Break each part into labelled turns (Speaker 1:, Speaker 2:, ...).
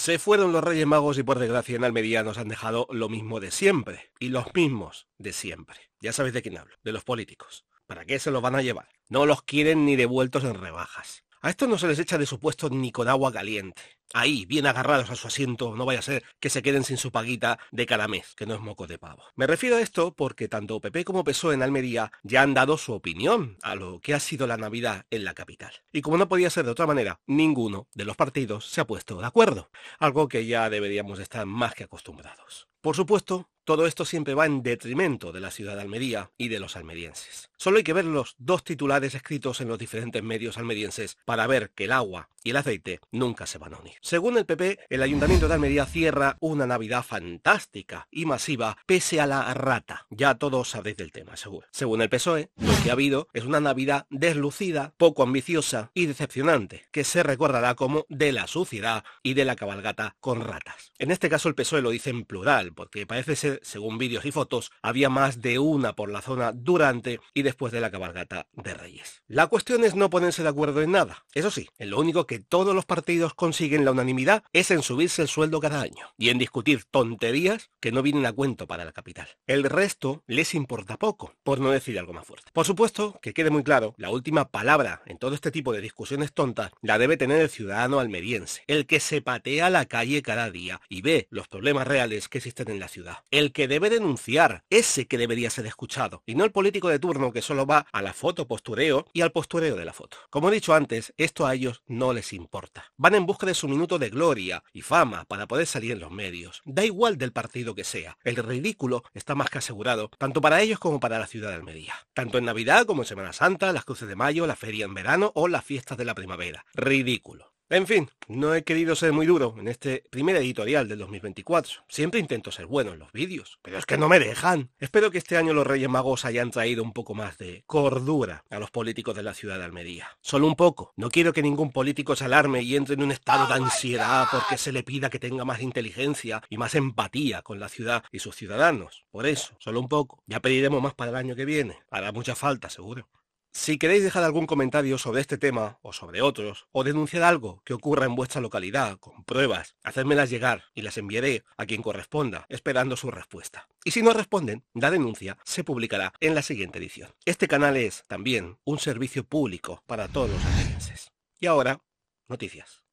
Speaker 1: Se fueron los Reyes Magos y por desgracia en Almería nos han dejado lo mismo de siempre. Y los mismos de siempre. Ya sabéis de quién hablo, de los políticos. ¿Para qué se los van a llevar? No los quieren ni devueltos en rebajas. A estos no se les echa de su puesto ni con agua caliente. Ahí, bien agarrados a su asiento, no vaya a ser que se queden sin su paguita de cada mes, que no es moco de pavo. Me refiero a esto porque tanto PP como PSOE en Almería ya han dado su opinión a lo que ha sido la Navidad en la capital. Y como no podía ser de otra manera, ninguno de los partidos se ha puesto de acuerdo, algo que ya deberíamos estar más que acostumbrados. Por supuesto, todo esto siempre va en detrimento de la ciudad de Almería y de los almerienses. Solo hay que ver los dos titulares escritos en los diferentes medios almerienses para ver que el agua y el aceite nunca se van a unir. Según el PP, el Ayuntamiento de Almería cierra una Navidad fantástica y masiva pese a la rata. Ya todos sabréis del tema, seguro. Según el PSOE, lo que ha habido es una Navidad deslucida, poco ambiciosa y decepcionante, que se recordará como de la suciedad y de la cabalgata con ratas. En este caso el PSOE lo dice en plural, porque parece ser según vídeos y fotos, había más de una por la zona durante y después de la cabalgata de Reyes. La cuestión es no ponerse de acuerdo en nada. Eso sí, en lo único que todos los partidos consiguen la unanimidad es en subirse el sueldo cada año y en discutir tonterías que no vienen a cuento para la capital. El resto les importa poco, por no decir algo más fuerte. Por supuesto, que quede muy claro, la última palabra en todo este tipo de discusiones tontas la debe tener el ciudadano almeriense, el que se patea la calle cada día y ve los problemas reales que existen en la ciudad. El que debe denunciar, ese que debería ser escuchado, y no el político de turno que solo va a la foto postureo y al postureo de la foto. Como he dicho antes, esto a ellos no les importa. Van en busca de su minuto de gloria y fama para poder salir en los medios. Da igual del partido que sea. El ridículo está más que asegurado, tanto para ellos como para la ciudad de Almería. Tanto en Navidad como en Semana Santa, las cruces de mayo, la feria en verano o las fiestas de la primavera. Ridículo. En fin, no he querido ser muy duro en este primer editorial del 2024. Siempre intento ser bueno en los vídeos, pero es que no me dejan. Espero que este año los Reyes Magos hayan traído un poco más de cordura a los políticos de la ciudad de Almería. Solo un poco. No quiero que ningún político se alarme y entre en un estado de ansiedad porque se le pida que tenga más inteligencia y más empatía con la ciudad y sus ciudadanos. Por eso, solo un poco. Ya pediremos más para el año que viene. Hará mucha falta, seguro. Si queréis dejar algún comentario sobre este tema o sobre otros, o denunciar algo que ocurra en vuestra localidad con pruebas, hacérmelas llegar y las enviaré a quien corresponda, esperando su respuesta. Y si no responden, la denuncia se publicará en la siguiente edición. Este canal es también un servicio público para todos los almerienses. Y ahora, noticias.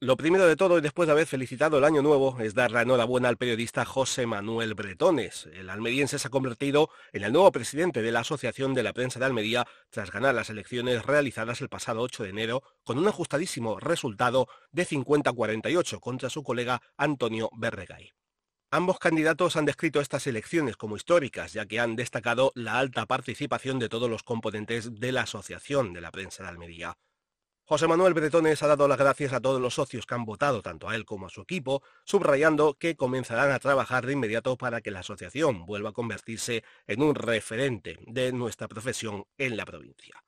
Speaker 1: Lo primero de todo, y después de haber felicitado el año nuevo, es dar la enhorabuena al periodista José Manuel Bretones. El almeriense se ha convertido en el nuevo presidente de la Asociación de la Prensa de Almería tras ganar las elecciones realizadas el pasado 8 de enero con un ajustadísimo resultado de 50-48 contra su colega Antonio Berregay. Ambos candidatos han descrito estas elecciones como históricas, ya que han destacado la alta participación de todos los componentes de la Asociación de la Prensa de Almería. José Manuel Bretones ha dado las gracias a todos los socios que han votado, tanto a él como a su equipo, subrayando que comenzarán a trabajar de inmediato para que la asociación vuelva a convertirse en un referente de nuestra profesión en la provincia.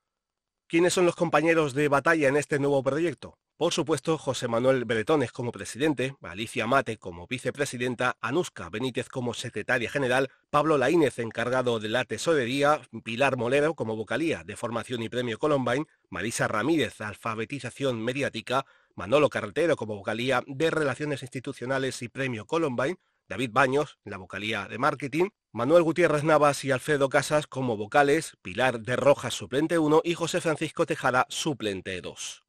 Speaker 1: ¿Quiénes son los compañeros de batalla en este nuevo proyecto? Por supuesto, José Manuel Bretones como presidente, Alicia Mate como vicepresidenta, Anuska Benítez como secretaria general, Pablo Laínez encargado de la tesorería, Pilar Molero como vocalía de formación y premio Columbine, Marisa Ramírez, alfabetización mediática, Manolo Carretero como vocalía de relaciones institucionales y premio Columbine, David Baños la vocalía de marketing, Manuel Gutiérrez Navas y Alfredo Casas como vocales, Pilar de Rojas suplente 1 y José Francisco Tejada suplente 2.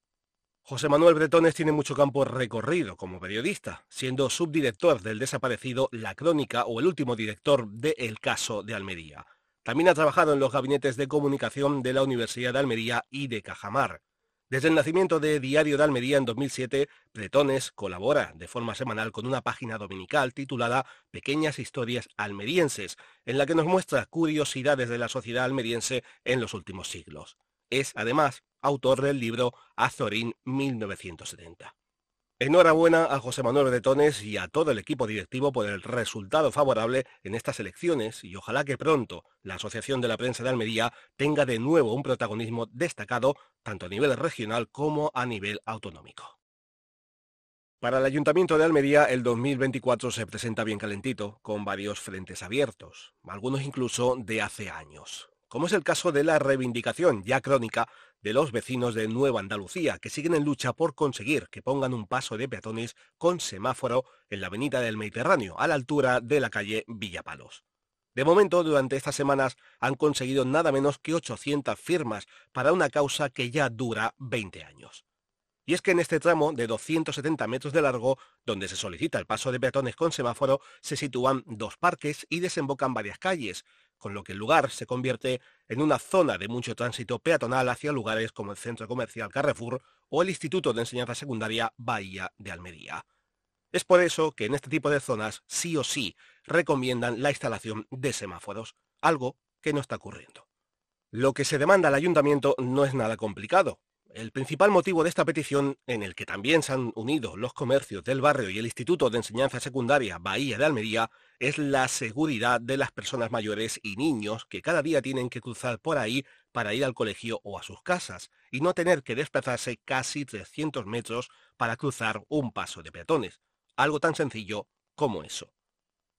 Speaker 1: José Manuel Bretones tiene mucho campo recorrido como periodista, siendo subdirector del desaparecido La Crónica o el último director de El Caso de Almería. También ha trabajado en los gabinetes de comunicación de la Universidad de Almería y de Cajamar. Desde el nacimiento de Diario de Almería en 2007, Bretones colabora de forma semanal con una página dominical titulada Pequeñas Historias Almerienses, en la que nos muestra curiosidades de la sociedad almeriense en los últimos siglos. Es, además, autor del libro Azorín 1970. Enhorabuena a José Manuel Bretones y a todo el equipo directivo por el resultado favorable en estas elecciones y ojalá que pronto la Asociación de la Prensa de Almería tenga de nuevo un protagonismo destacado tanto a nivel regional como a nivel autonómico. Para el Ayuntamiento de Almería el 2024 se presenta bien calentito, con varios frentes abiertos, algunos incluso de hace años como es el caso de la reivindicación ya crónica de los vecinos de Nueva Andalucía, que siguen en lucha por conseguir que pongan un paso de peatones con semáforo en la avenida del Mediterráneo, a la altura de la calle Villapalos. De momento, durante estas semanas han conseguido nada menos que 800 firmas para una causa que ya dura 20 años. Y es que en este tramo de 270 metros de largo, donde se solicita el paso de peatones con semáforo, se sitúan dos parques y desembocan varias calles, con lo que el lugar se convierte en una zona de mucho tránsito peatonal hacia lugares como el Centro Comercial Carrefour o el Instituto de Enseñanza Secundaria Bahía de Almería. Es por eso que en este tipo de zonas sí o sí recomiendan la instalación de semáforos, algo que no está ocurriendo. Lo que se demanda al ayuntamiento no es nada complicado. El principal motivo de esta petición, en el que también se han unido los comercios del barrio y el Instituto de Enseñanza Secundaria Bahía de Almería, es la seguridad de las personas mayores y niños que cada día tienen que cruzar por ahí para ir al colegio o a sus casas, y no tener que desplazarse casi 300 metros para cruzar un paso de peatones. Algo tan sencillo como eso.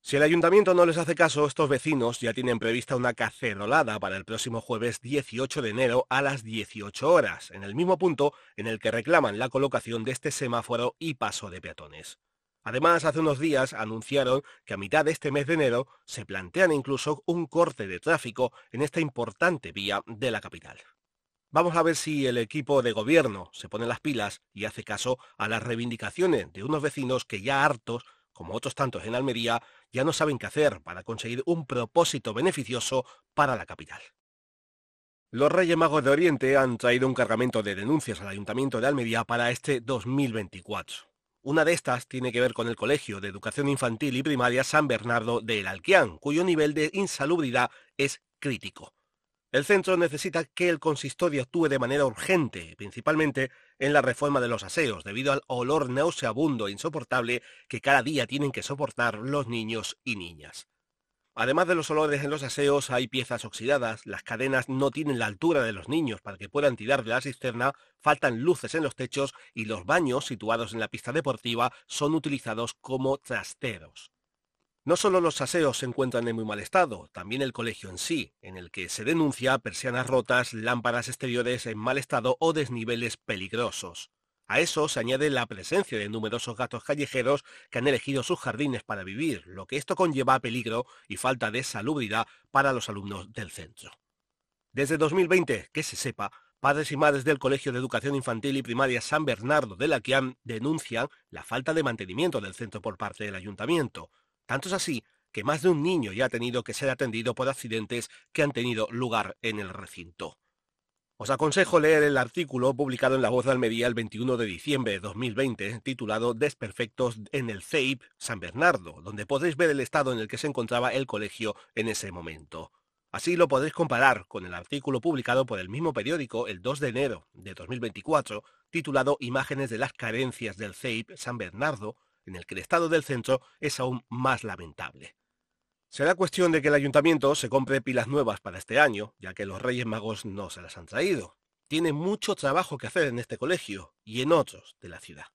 Speaker 1: Si el ayuntamiento no les hace caso, estos vecinos ya tienen prevista una cacerolada para el próximo jueves 18 de enero a las 18 horas, en el mismo punto en el que reclaman la colocación de este semáforo y paso de peatones. Además, hace unos días anunciaron que a mitad de este mes de enero se plantean incluso un corte de tráfico en esta importante vía de la capital. Vamos a ver si el equipo de gobierno se pone las pilas y hace caso a las reivindicaciones de unos vecinos que ya hartos como otros tantos en Almería, ya no saben qué hacer para conseguir un propósito beneficioso para la capital. Los Reyes Magos de Oriente han traído un cargamento de denuncias al Ayuntamiento de Almería para este 2024. Una de estas tiene que ver con el Colegio de Educación Infantil y Primaria San Bernardo de El Alquián, cuyo nivel de insalubridad es crítico. El centro necesita que el consistorio actúe de manera urgente, principalmente en la reforma de los aseos, debido al olor nauseabundo e insoportable que cada día tienen que soportar los niños y niñas. Además de los olores en los aseos, hay piezas oxidadas, las cadenas no tienen la altura de los niños para que puedan tirar de la cisterna, faltan luces en los techos y los baños situados en la pista deportiva son utilizados como trasteros. No solo los aseos se encuentran en muy mal estado, también el colegio en sí, en el que se denuncia persianas rotas, lámparas exteriores en mal estado o desniveles peligrosos. A eso se añade la presencia de numerosos gatos callejeros que han elegido sus jardines para vivir, lo que esto conlleva peligro y falta de salubridad para los alumnos del centro. Desde 2020, que se sepa, padres y madres del Colegio de Educación Infantil y Primaria San Bernardo de la denuncian la falta de mantenimiento del centro por parte del ayuntamiento, tanto es así que más de un niño ya ha tenido que ser atendido por accidentes que han tenido lugar en el recinto. Os aconsejo leer el artículo publicado en La Voz de Almería el 21 de diciembre de 2020, titulado Desperfectos en el CEIP San Bernardo, donde podéis ver el estado en el que se encontraba el colegio en ese momento. Así lo podéis comparar con el artículo publicado por el mismo periódico el 2 de enero de 2024, titulado Imágenes de las carencias del CEIP San Bernardo, en el que el estado del centro es aún más lamentable. Será cuestión de que el ayuntamiento se compre pilas nuevas para este año, ya que los Reyes Magos no se las han traído. Tiene mucho trabajo que hacer en este colegio y en otros de la ciudad.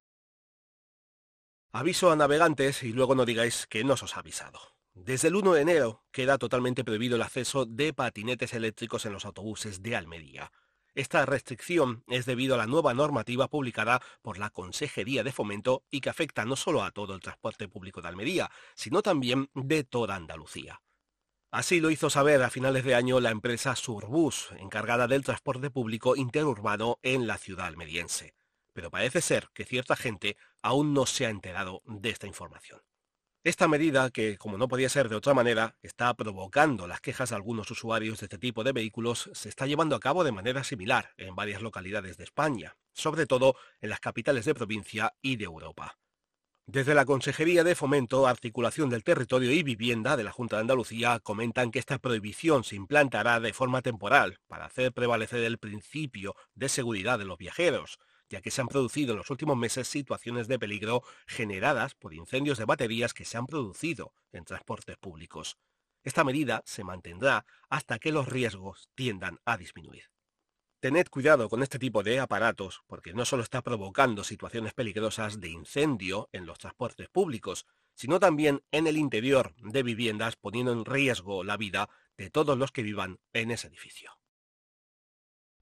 Speaker 1: Aviso a navegantes y luego no digáis que no os ha avisado. Desde el 1 de enero queda totalmente prohibido el acceso de patinetes eléctricos en los autobuses de Almería. Esta restricción es debido a la nueva normativa publicada por la Consejería de Fomento y que afecta no solo a todo el transporte público de Almería, sino también de toda Andalucía. Así lo hizo saber a finales de año la empresa Surbus, encargada del transporte público interurbano en la ciudad almeriense. Pero parece ser que cierta gente aún no se ha enterado de esta información. Esta medida, que como no podía ser de otra manera, está provocando las quejas de algunos usuarios de este tipo de vehículos, se está llevando a cabo de manera similar en varias localidades de España, sobre todo en las capitales de provincia y de Europa. Desde la Consejería de Fomento, Articulación del Territorio y Vivienda de la Junta de Andalucía comentan que esta prohibición se implantará de forma temporal para hacer prevalecer el principio de seguridad de los viajeros, ya que se han producido en los últimos meses situaciones de peligro generadas por incendios de baterías que se han producido en transportes públicos. Esta medida se mantendrá hasta que los riesgos tiendan a disminuir. Tened cuidado con este tipo de aparatos porque no solo está provocando situaciones peligrosas de incendio en los transportes públicos, sino también en el interior de viviendas poniendo en riesgo la vida de todos los que vivan en ese edificio.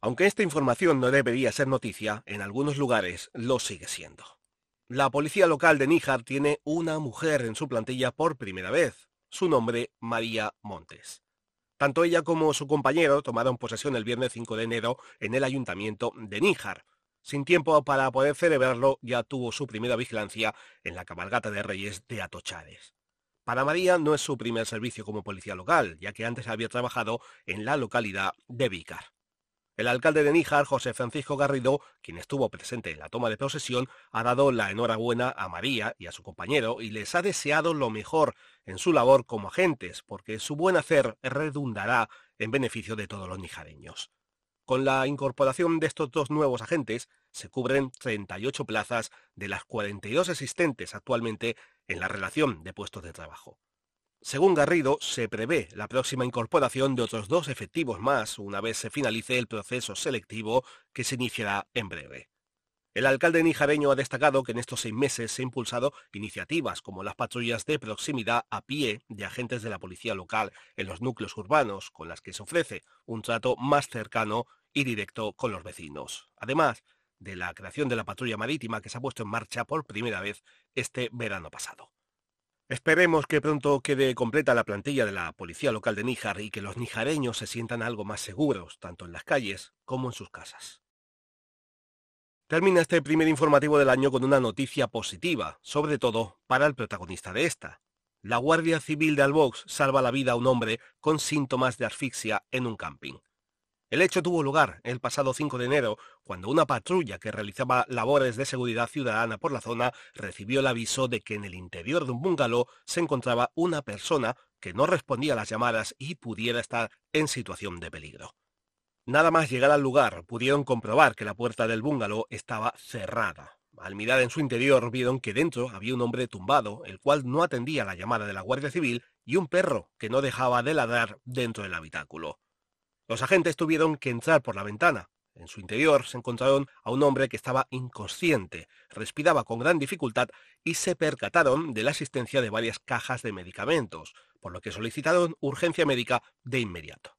Speaker 1: Aunque esta información no debería ser noticia, en algunos lugares lo sigue siendo. La policía local de Níjar tiene una mujer en su plantilla por primera vez, su nombre María Montes. Tanto ella como su compañero tomaron posesión el viernes 5 de enero en el ayuntamiento de Níjar. Sin tiempo para poder celebrarlo, ya tuvo su primera vigilancia en la cabalgata de Reyes de Atochares. Para María no es su primer servicio como policía local, ya que antes había trabajado en la localidad de Vícar. El alcalde de Níjar, José Francisco Garrido, quien estuvo presente en la toma de posesión, ha dado la enhorabuena a María y a su compañero y les ha deseado lo mejor en su labor como agentes, porque su buen hacer redundará en beneficio de todos los nijareños. Con la incorporación de estos dos nuevos agentes, se cubren 38 plazas de las 42 existentes actualmente en la relación de puestos de trabajo. Según Garrido, se prevé la próxima incorporación de otros dos efectivos más una vez se finalice el proceso selectivo que se iniciará en breve. El alcalde nijareño ha destacado que en estos seis meses se han impulsado iniciativas como las patrullas de proximidad a pie de agentes de la policía local en los núcleos urbanos, con las que se ofrece un trato más cercano y directo con los vecinos. Además de la creación de la patrulla marítima que se ha puesto en marcha por primera vez este verano pasado. Esperemos que pronto quede completa la plantilla de la policía local de Níjar y que los nijareños se sientan algo más seguros, tanto en las calles como en sus casas. Termina este primer informativo del año con una noticia positiva, sobre todo para el protagonista de esta. La Guardia Civil de Albox salva la vida a un hombre con síntomas de asfixia en un camping. El hecho tuvo lugar el pasado 5 de enero, cuando una patrulla que realizaba labores de seguridad ciudadana por la zona recibió el aviso de que en el interior de un bungalow se encontraba una persona que no respondía a las llamadas y pudiera estar en situación de peligro. Nada más llegar al lugar, pudieron comprobar que la puerta del bungalow estaba cerrada. Al mirar en su interior vieron que dentro había un hombre tumbado, el cual no atendía la llamada de la Guardia Civil, y un perro que no dejaba de ladrar dentro del habitáculo. Los agentes tuvieron que entrar por la ventana. En su interior se encontraron a un hombre que estaba inconsciente, respiraba con gran dificultad y se percataron de la existencia de varias cajas de medicamentos, por lo que solicitaron urgencia médica de inmediato.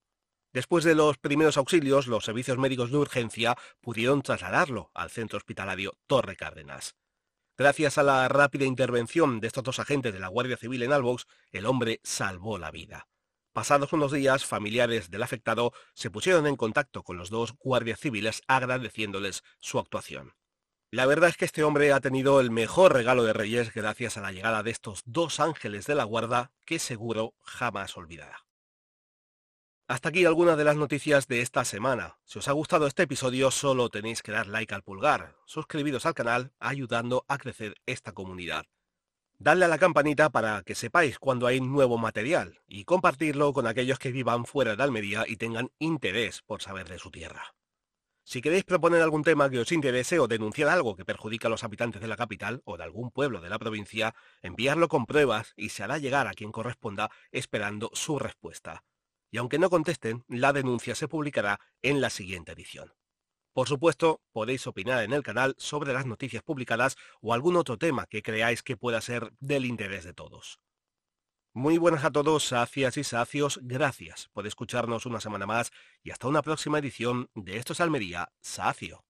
Speaker 1: Después de los primeros auxilios, los servicios médicos de urgencia pudieron trasladarlo al centro hospitalario Torre Cárdenas. Gracias a la rápida intervención de estos dos agentes de la Guardia Civil en Albox, el hombre salvó la vida. Pasados unos días, familiares del afectado se pusieron en contacto con los dos guardias civiles agradeciéndoles su actuación. La verdad es que este hombre ha tenido el mejor regalo de Reyes gracias a la llegada de estos dos ángeles de la guarda que seguro jamás olvidará. Hasta aquí algunas de las noticias de esta semana. Si os ha gustado este episodio solo tenéis que dar like al pulgar, suscribiros al canal ayudando a crecer esta comunidad. Dadle a la campanita para que sepáis cuando hay nuevo material y compartirlo con aquellos que vivan fuera de Almería y tengan interés por saber de su tierra. Si queréis proponer algún tema que os interese o denunciar algo que perjudica a los habitantes de la capital o de algún pueblo de la provincia, enviarlo con pruebas y se hará llegar a quien corresponda esperando su respuesta. Y aunque no contesten, la denuncia se publicará en la siguiente edición. Por supuesto, podéis opinar en el canal sobre las noticias publicadas o algún otro tema que creáis que pueda ser del interés de todos. Muy buenas a todos, sacias y sacios, gracias por escucharnos una semana más y hasta una próxima edición de Esto es Almería, Sacio.